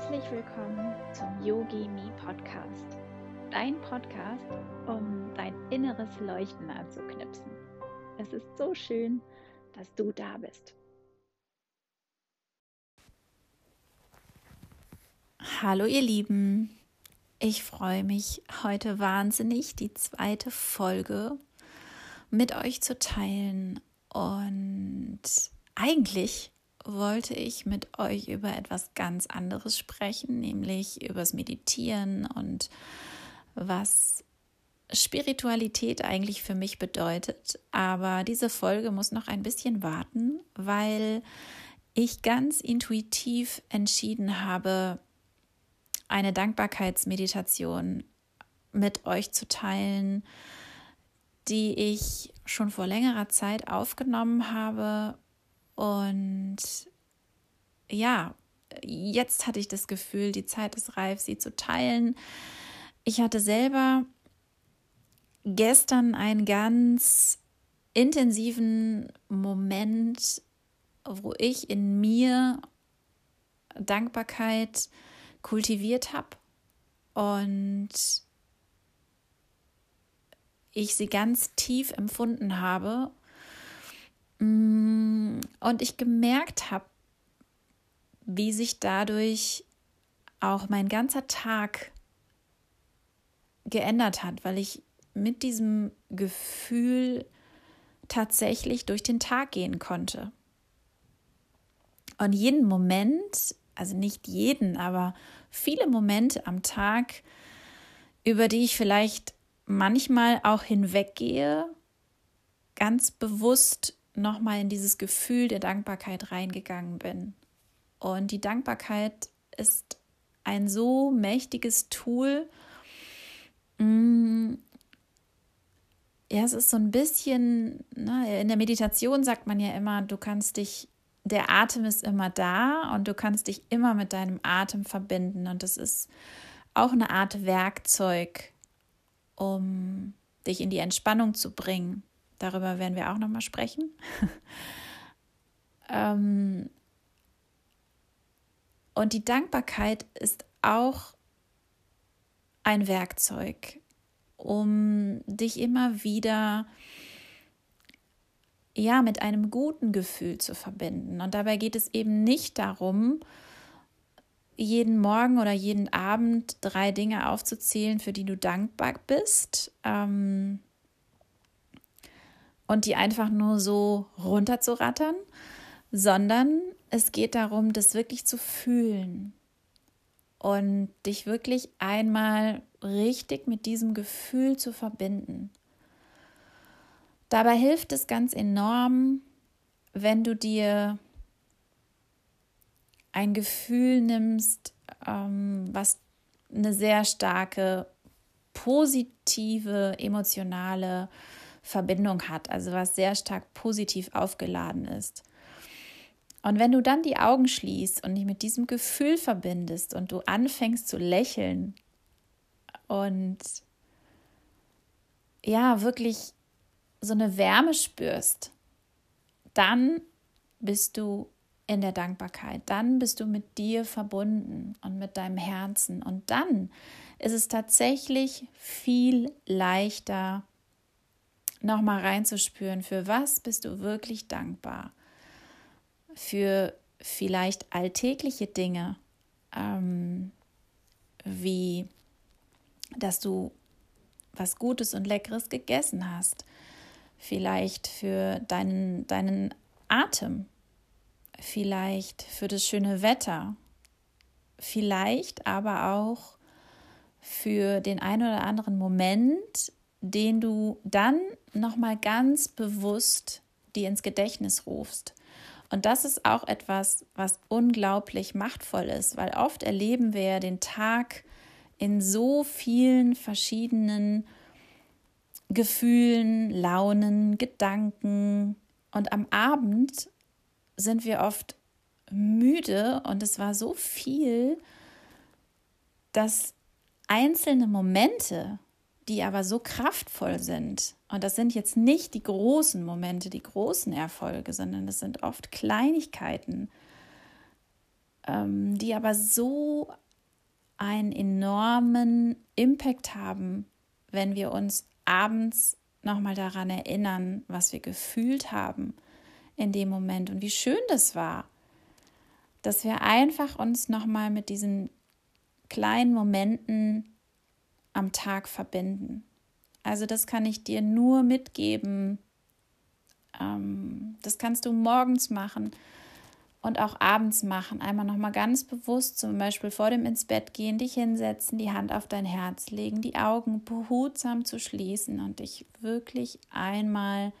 Herzlich willkommen zum Yogi Me Podcast. Dein Podcast, um dein inneres Leuchten anzuknipsen. Es ist so schön, dass du da bist. Hallo ihr Lieben, ich freue mich heute wahnsinnig, die zweite Folge mit euch zu teilen. Und eigentlich wollte ich mit euch über etwas ganz anderes sprechen, nämlich übers Meditieren und was Spiritualität eigentlich für mich bedeutet. Aber diese Folge muss noch ein bisschen warten, weil ich ganz intuitiv entschieden habe, eine Dankbarkeitsmeditation mit euch zu teilen, die ich schon vor längerer Zeit aufgenommen habe und ja, jetzt hatte ich das Gefühl, die Zeit ist reif, sie zu teilen. Ich hatte selber gestern einen ganz intensiven Moment, wo ich in mir Dankbarkeit kultiviert habe und ich sie ganz tief empfunden habe Mm, und ich gemerkt habe, wie sich dadurch auch mein ganzer Tag geändert hat, weil ich mit diesem Gefühl tatsächlich durch den Tag gehen konnte. Und jeden Moment, also nicht jeden, aber viele Momente am Tag, über die ich vielleicht manchmal auch hinweggehe, ganz bewusst nochmal in dieses Gefühl der Dankbarkeit reingegangen bin. Und die Dankbarkeit ist ein so mächtiges Tool. Mm, ja, es ist so ein bisschen, ne, in der Meditation sagt man ja immer, du kannst dich, der Atem ist immer da und du kannst dich immer mit deinem Atem verbinden. Und das ist auch eine Art Werkzeug, um dich in die Entspannung zu bringen. Darüber werden wir auch nochmal sprechen. ähm, und die Dankbarkeit ist auch ein Werkzeug, um dich immer wieder ja mit einem guten Gefühl zu verbinden. Und dabei geht es eben nicht darum, jeden Morgen oder jeden Abend drei Dinge aufzuzählen, für die du dankbar bist. Ähm, und die einfach nur so runterzurattern, sondern es geht darum, das wirklich zu fühlen und dich wirklich einmal richtig mit diesem Gefühl zu verbinden. Dabei hilft es ganz enorm, wenn du dir ein Gefühl nimmst, ähm, was eine sehr starke positive emotionale Verbindung hat, also was sehr stark positiv aufgeladen ist. Und wenn du dann die Augen schließt und dich mit diesem Gefühl verbindest und du anfängst zu lächeln und ja, wirklich so eine Wärme spürst, dann bist du in der Dankbarkeit, dann bist du mit dir verbunden und mit deinem Herzen und dann ist es tatsächlich viel leichter, nochmal reinzuspüren, für was bist du wirklich dankbar? Für vielleicht alltägliche Dinge, ähm, wie dass du was Gutes und Leckeres gegessen hast, vielleicht für deinen, deinen Atem, vielleicht für das schöne Wetter, vielleicht aber auch für den einen oder anderen Moment, den du dann nochmal ganz bewusst dir ins Gedächtnis rufst. Und das ist auch etwas, was unglaublich machtvoll ist, weil oft erleben wir ja den Tag in so vielen verschiedenen Gefühlen, Launen, Gedanken. Und am Abend sind wir oft müde und es war so viel, dass einzelne Momente die aber so kraftvoll sind. Und das sind jetzt nicht die großen Momente, die großen Erfolge, sondern das sind oft Kleinigkeiten, ähm, die aber so einen enormen Impact haben, wenn wir uns abends nochmal daran erinnern, was wir gefühlt haben in dem Moment und wie schön das war, dass wir einfach uns nochmal mit diesen kleinen Momenten am Tag verbinden. Also das kann ich dir nur mitgeben. Ähm, das kannst du morgens machen und auch abends machen. Einmal nochmal ganz bewusst, zum Beispiel vor dem ins Bett gehen, dich hinsetzen, die Hand auf dein Herz legen, die Augen behutsam zu schließen und dich wirklich einmal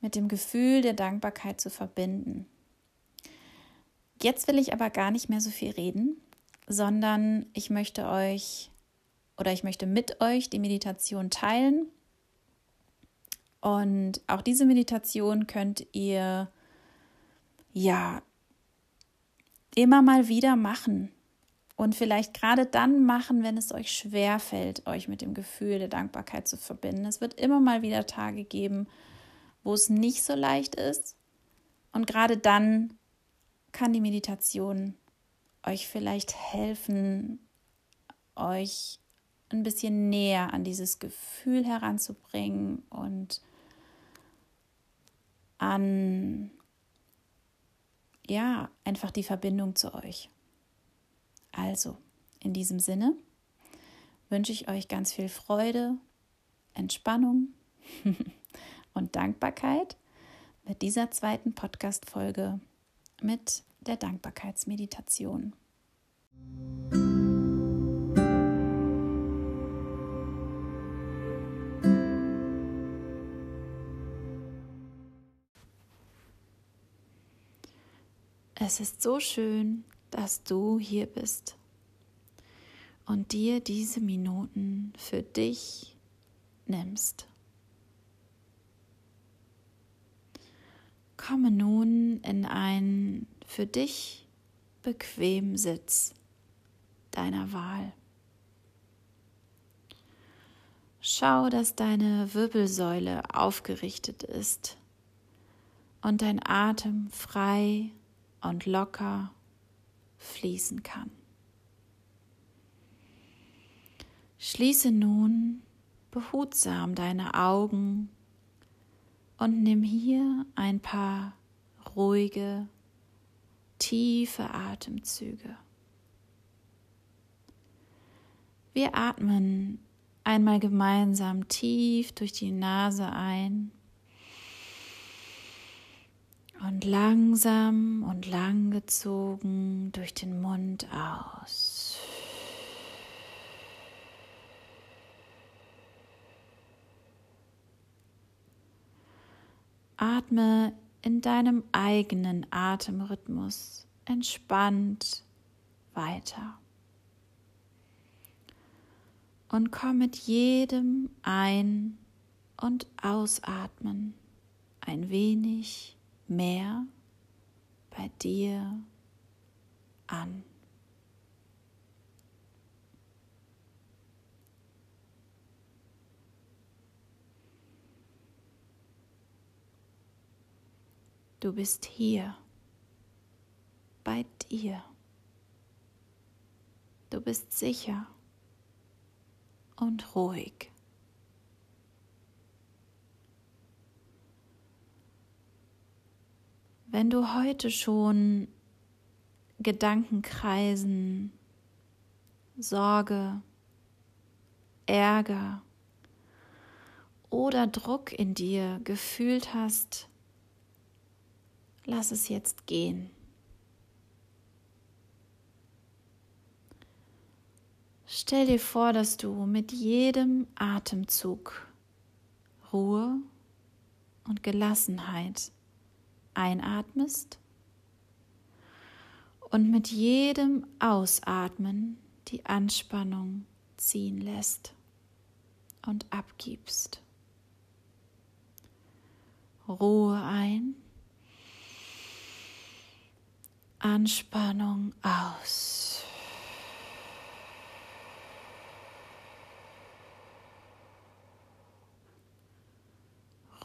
mit dem Gefühl der Dankbarkeit zu verbinden. Jetzt will ich aber gar nicht mehr so viel reden, sondern ich möchte euch oder ich möchte mit euch die Meditation teilen. Und auch diese Meditation könnt ihr ja, immer mal wieder machen. Und vielleicht gerade dann machen, wenn es euch schwer fällt, euch mit dem Gefühl der Dankbarkeit zu verbinden. Es wird immer mal wieder Tage geben, wo es nicht so leicht ist. Und gerade dann kann die Meditation euch vielleicht helfen, euch ein bisschen näher an dieses Gefühl heranzubringen und an ja, einfach die Verbindung zu euch. Also, in diesem Sinne wünsche ich euch ganz viel Freude, Entspannung und Dankbarkeit mit dieser zweiten Podcast-Folge mit der Dankbarkeitsmeditation. Es ist so schön, dass du hier bist und dir diese Minuten für dich nimmst. Komme nun in einen für dich bequemen Sitz deiner Wahl. Schau, dass deine Wirbelsäule aufgerichtet ist und dein Atem frei und locker fließen kann. Schließe nun behutsam deine Augen und nimm hier ein paar ruhige, tiefe Atemzüge. Wir atmen einmal gemeinsam tief durch die Nase ein und langsam und langgezogen durch den Mund aus. Atme in deinem eigenen Atemrhythmus entspannt weiter. Und komm mit jedem Ein- und Ausatmen ein wenig mehr bei dir an. Du bist hier bei dir. Du bist sicher und ruhig. Wenn du heute schon Gedanken kreisen, Sorge, Ärger oder Druck in dir gefühlt hast, lass es jetzt gehen. Stell dir vor, dass du mit jedem Atemzug Ruhe und Gelassenheit einatmest und mit jedem Ausatmen die Anspannung ziehen lässt und abgibst. Ruhe ein, Anspannung aus.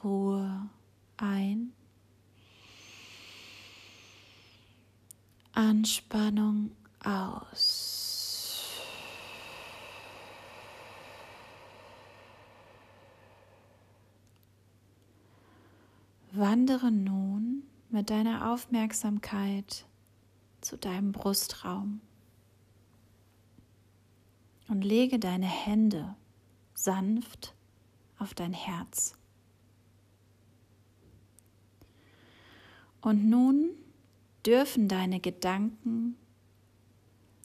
Ruhe ein. Anspannung aus. Wandere nun mit deiner Aufmerksamkeit zu deinem Brustraum und lege deine Hände sanft auf dein Herz. Und nun dürfen deine Gedanken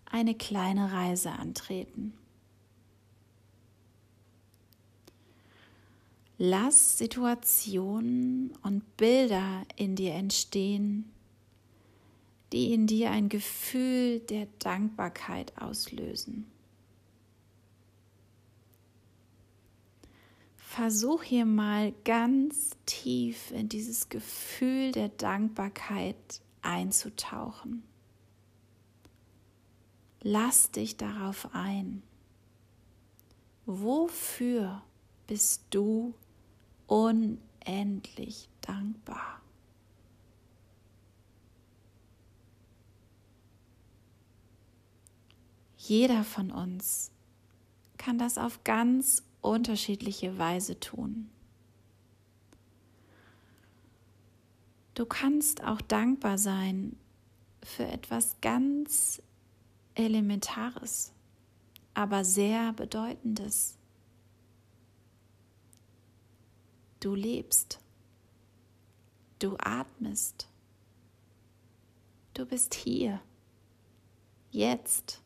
eine kleine Reise antreten. Lass Situationen und Bilder in dir entstehen, die in dir ein Gefühl der Dankbarkeit auslösen. Versuch hier mal ganz tief in dieses Gefühl der Dankbarkeit einzutauchen. Lass dich darauf ein. Wofür bist du unendlich dankbar? Jeder von uns kann das auf ganz unterschiedliche Weise tun. Du kannst auch dankbar sein für etwas ganz Elementares, aber sehr Bedeutendes. Du lebst, du atmest, du bist hier, jetzt.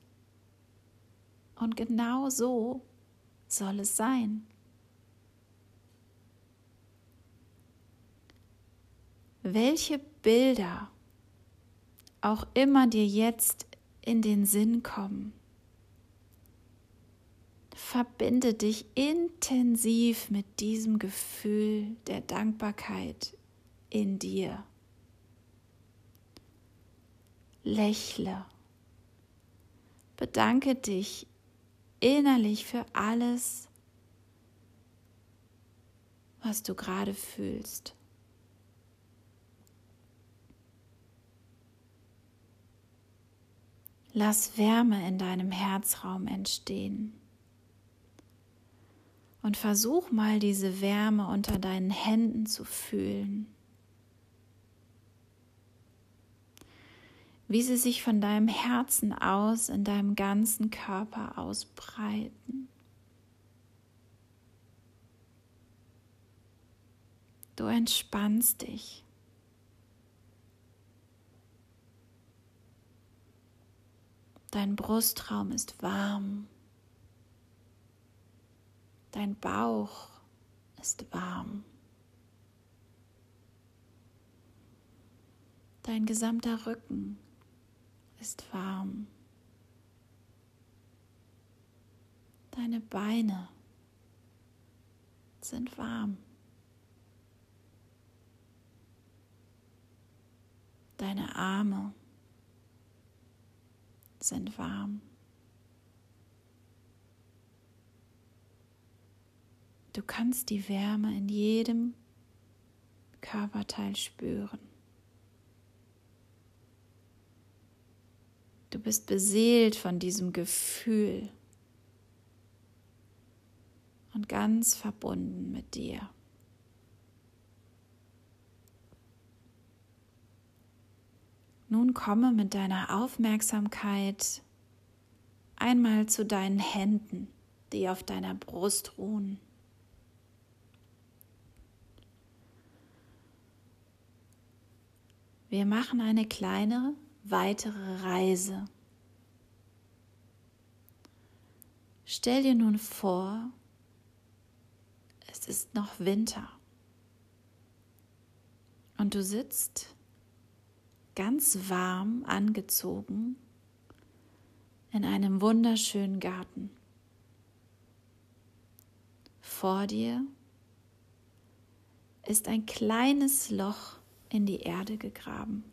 Und genau so soll es sein. Welche Bilder auch immer dir jetzt in den Sinn kommen, verbinde dich intensiv mit diesem Gefühl der Dankbarkeit in dir. Lächle. Bedanke dich innerlich für alles, was du gerade fühlst. Lass Wärme in deinem Herzraum entstehen. Und versuch mal diese Wärme unter deinen Händen zu fühlen. wie sie sich von deinem Herzen aus in deinem ganzen Körper ausbreiten. Du entspannst dich. Dein Brustraum ist warm. Dein Bauch ist warm. Dein gesamter Rücken ist warm. Deine Beine sind warm. Deine Arme sind warm. Du kannst die Wärme in jedem Körperteil spüren. Du bist beseelt von diesem Gefühl und ganz verbunden mit dir. Nun komme mit deiner Aufmerksamkeit einmal zu deinen Händen, die auf deiner Brust ruhen. Wir machen eine kleine weitere Reise. Stell dir nun vor, es ist noch Winter und du sitzt ganz warm angezogen in einem wunderschönen Garten. Vor dir ist ein kleines Loch in die Erde gegraben.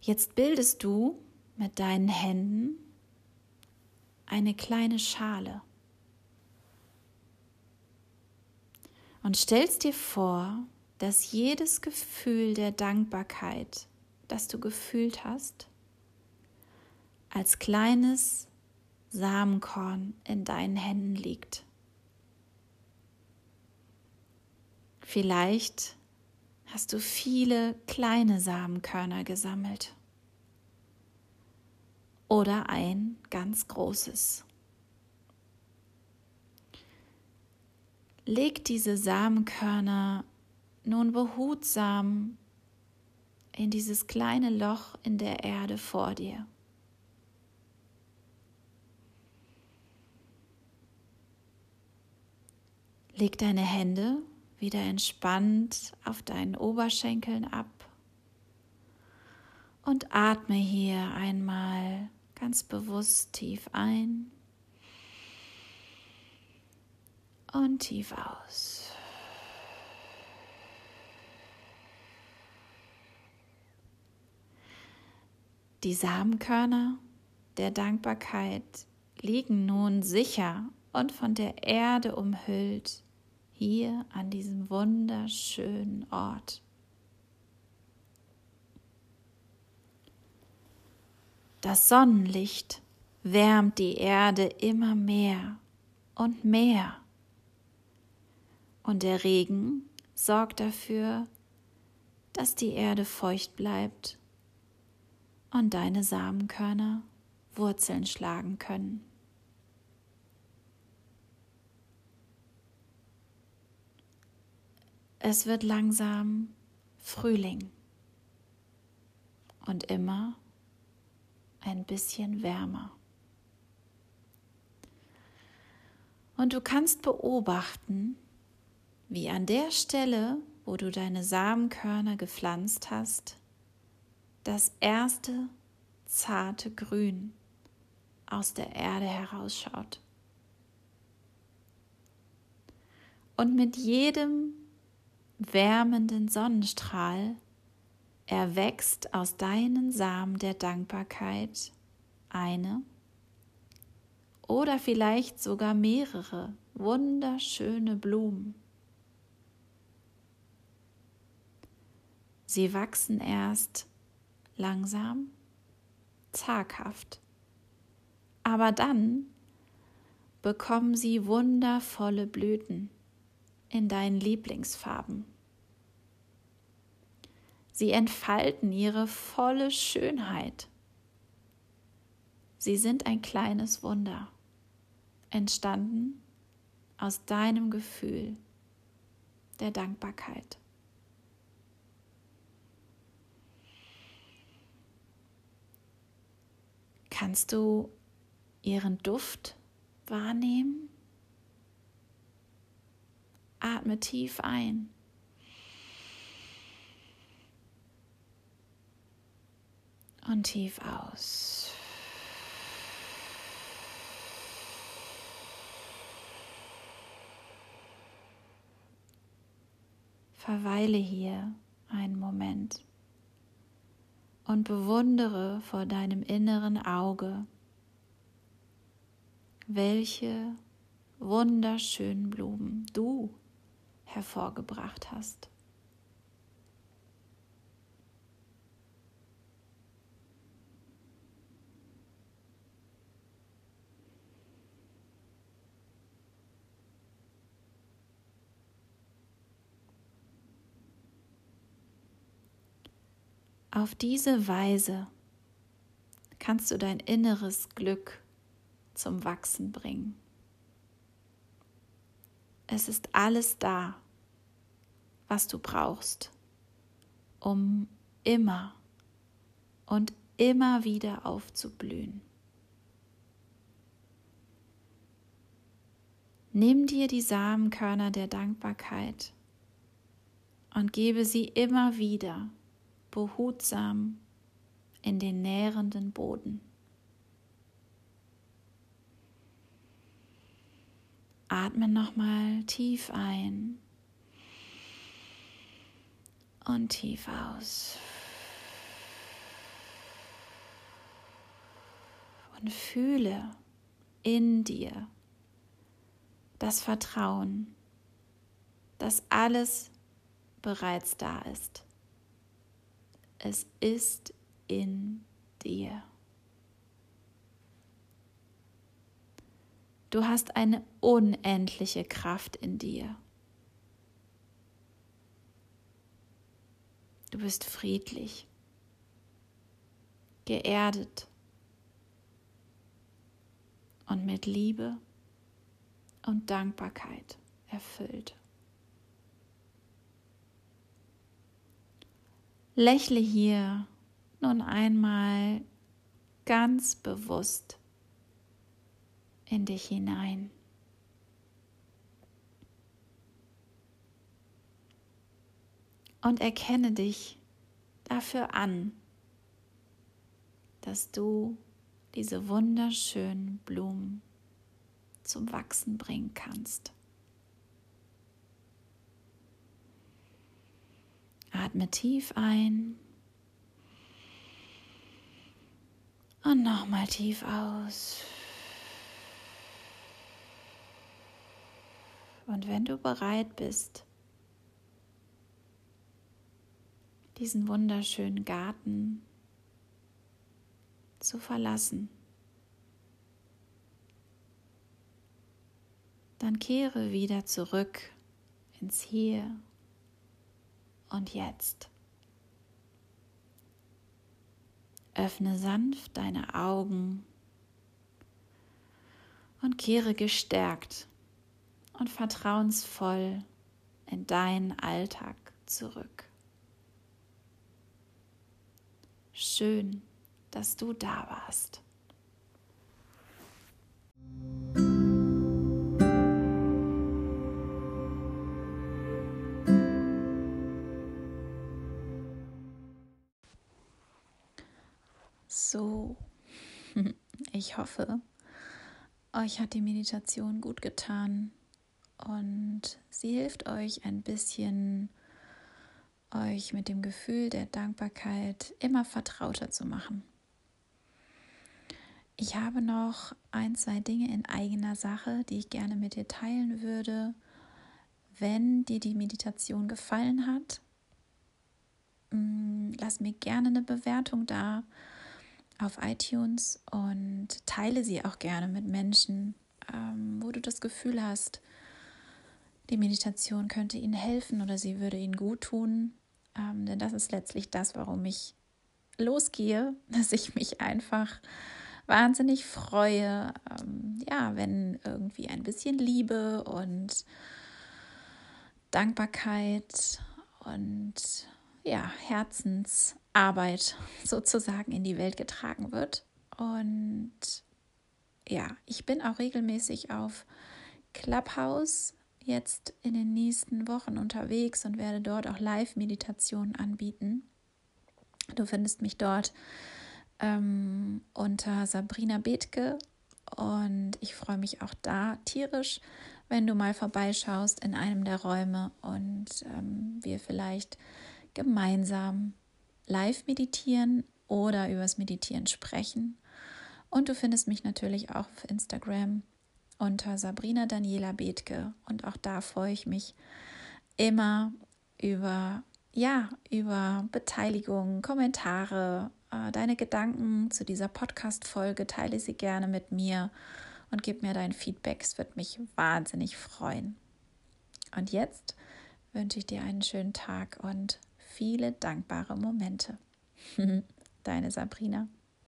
Jetzt bildest du mit deinen Händen eine kleine Schale und stellst dir vor, dass jedes Gefühl der Dankbarkeit, das du gefühlt hast, als kleines Samenkorn in deinen Händen liegt. Vielleicht hast du viele kleine Samenkörner gesammelt oder ein ganz großes. Leg diese Samenkörner nun behutsam in dieses kleine Loch in der Erde vor dir. Leg deine Hände wieder entspannt auf deinen Oberschenkeln ab und atme hier einmal ganz bewusst tief ein und tief aus. Die Samenkörner der Dankbarkeit liegen nun sicher und von der Erde umhüllt hier an diesem wunderschönen Ort. Das Sonnenlicht wärmt die Erde immer mehr und mehr. Und der Regen sorgt dafür, dass die Erde feucht bleibt und deine Samenkörner Wurzeln schlagen können. Es wird langsam Frühling und immer ein bisschen wärmer. Und du kannst beobachten, wie an der Stelle, wo du deine Samenkörner gepflanzt hast, das erste zarte Grün aus der Erde herausschaut. Und mit jedem wärmenden Sonnenstrahl erwächst aus deinen Samen der Dankbarkeit eine oder vielleicht sogar mehrere wunderschöne Blumen. Sie wachsen erst langsam, zaghaft. Aber dann bekommen sie wundervolle Blüten in deinen Lieblingsfarben. Sie entfalten ihre volle Schönheit. Sie sind ein kleines Wunder, entstanden aus deinem Gefühl der Dankbarkeit. Kannst du ihren Duft wahrnehmen? Atme tief ein. Und tief aus. Verweile hier einen Moment und bewundere vor deinem inneren Auge, welche wunderschönen Blumen du hervorgebracht hast. Auf diese Weise kannst du dein inneres Glück zum Wachsen bringen. Es ist alles da, was du brauchst, um immer und immer wieder aufzublühen. Nimm dir die Samenkörner der Dankbarkeit und gebe sie immer wieder behutsam in den nährenden Boden. Atme nochmal tief ein und tief aus. Und fühle in dir das Vertrauen, dass alles bereits da ist. Es ist in dir. Du hast eine unendliche Kraft in dir. Du bist friedlich, geerdet und mit Liebe und Dankbarkeit erfüllt. Lächle hier nun einmal ganz bewusst in dich hinein. Und erkenne dich dafür an, dass du diese wunderschönen Blumen zum Wachsen bringen kannst. Atme tief ein und nochmal tief aus. Und wenn du bereit bist, diesen wunderschönen Garten zu verlassen, dann kehre wieder zurück ins Hier und Jetzt. Öffne sanft deine Augen und kehre gestärkt und vertrauensvoll in deinen Alltag zurück. Schön, dass du da warst. Ich hoffe, euch hat die Meditation gut getan und sie hilft euch ein bisschen, euch mit dem Gefühl der Dankbarkeit immer vertrauter zu machen. Ich habe noch ein, zwei Dinge in eigener Sache, die ich gerne mit dir teilen würde. Wenn dir die Meditation gefallen hat, mm, lass mir gerne eine Bewertung da auf iTunes und teile sie auch gerne mit Menschen, ähm, wo du das Gefühl hast, die Meditation könnte ihnen helfen oder sie würde ihnen gut tun. Ähm, denn das ist letztlich das, warum ich losgehe, dass ich mich einfach wahnsinnig freue, ähm, ja, wenn irgendwie ein bisschen Liebe und Dankbarkeit und ja, Herzensarbeit sozusagen in die Welt getragen wird. Und ja, ich bin auch regelmäßig auf Clubhouse jetzt in den nächsten Wochen unterwegs und werde dort auch Live-Meditationen anbieten. Du findest mich dort ähm, unter Sabrina Bethke und ich freue mich auch da tierisch, wenn du mal vorbeischaust in einem der Räume und ähm, wir vielleicht gemeinsam live meditieren oder übers Meditieren sprechen. Und du findest mich natürlich auch auf Instagram unter Sabrina Daniela Bethke. Und auch da freue ich mich immer über, ja, über Beteiligung, Kommentare, äh, deine Gedanken zu dieser Podcast-Folge. Teile sie gerne mit mir und gib mir dein Feedback. Es wird mich wahnsinnig freuen. Und jetzt wünsche ich dir einen schönen Tag und viele dankbare Momente. Deine Sabrina.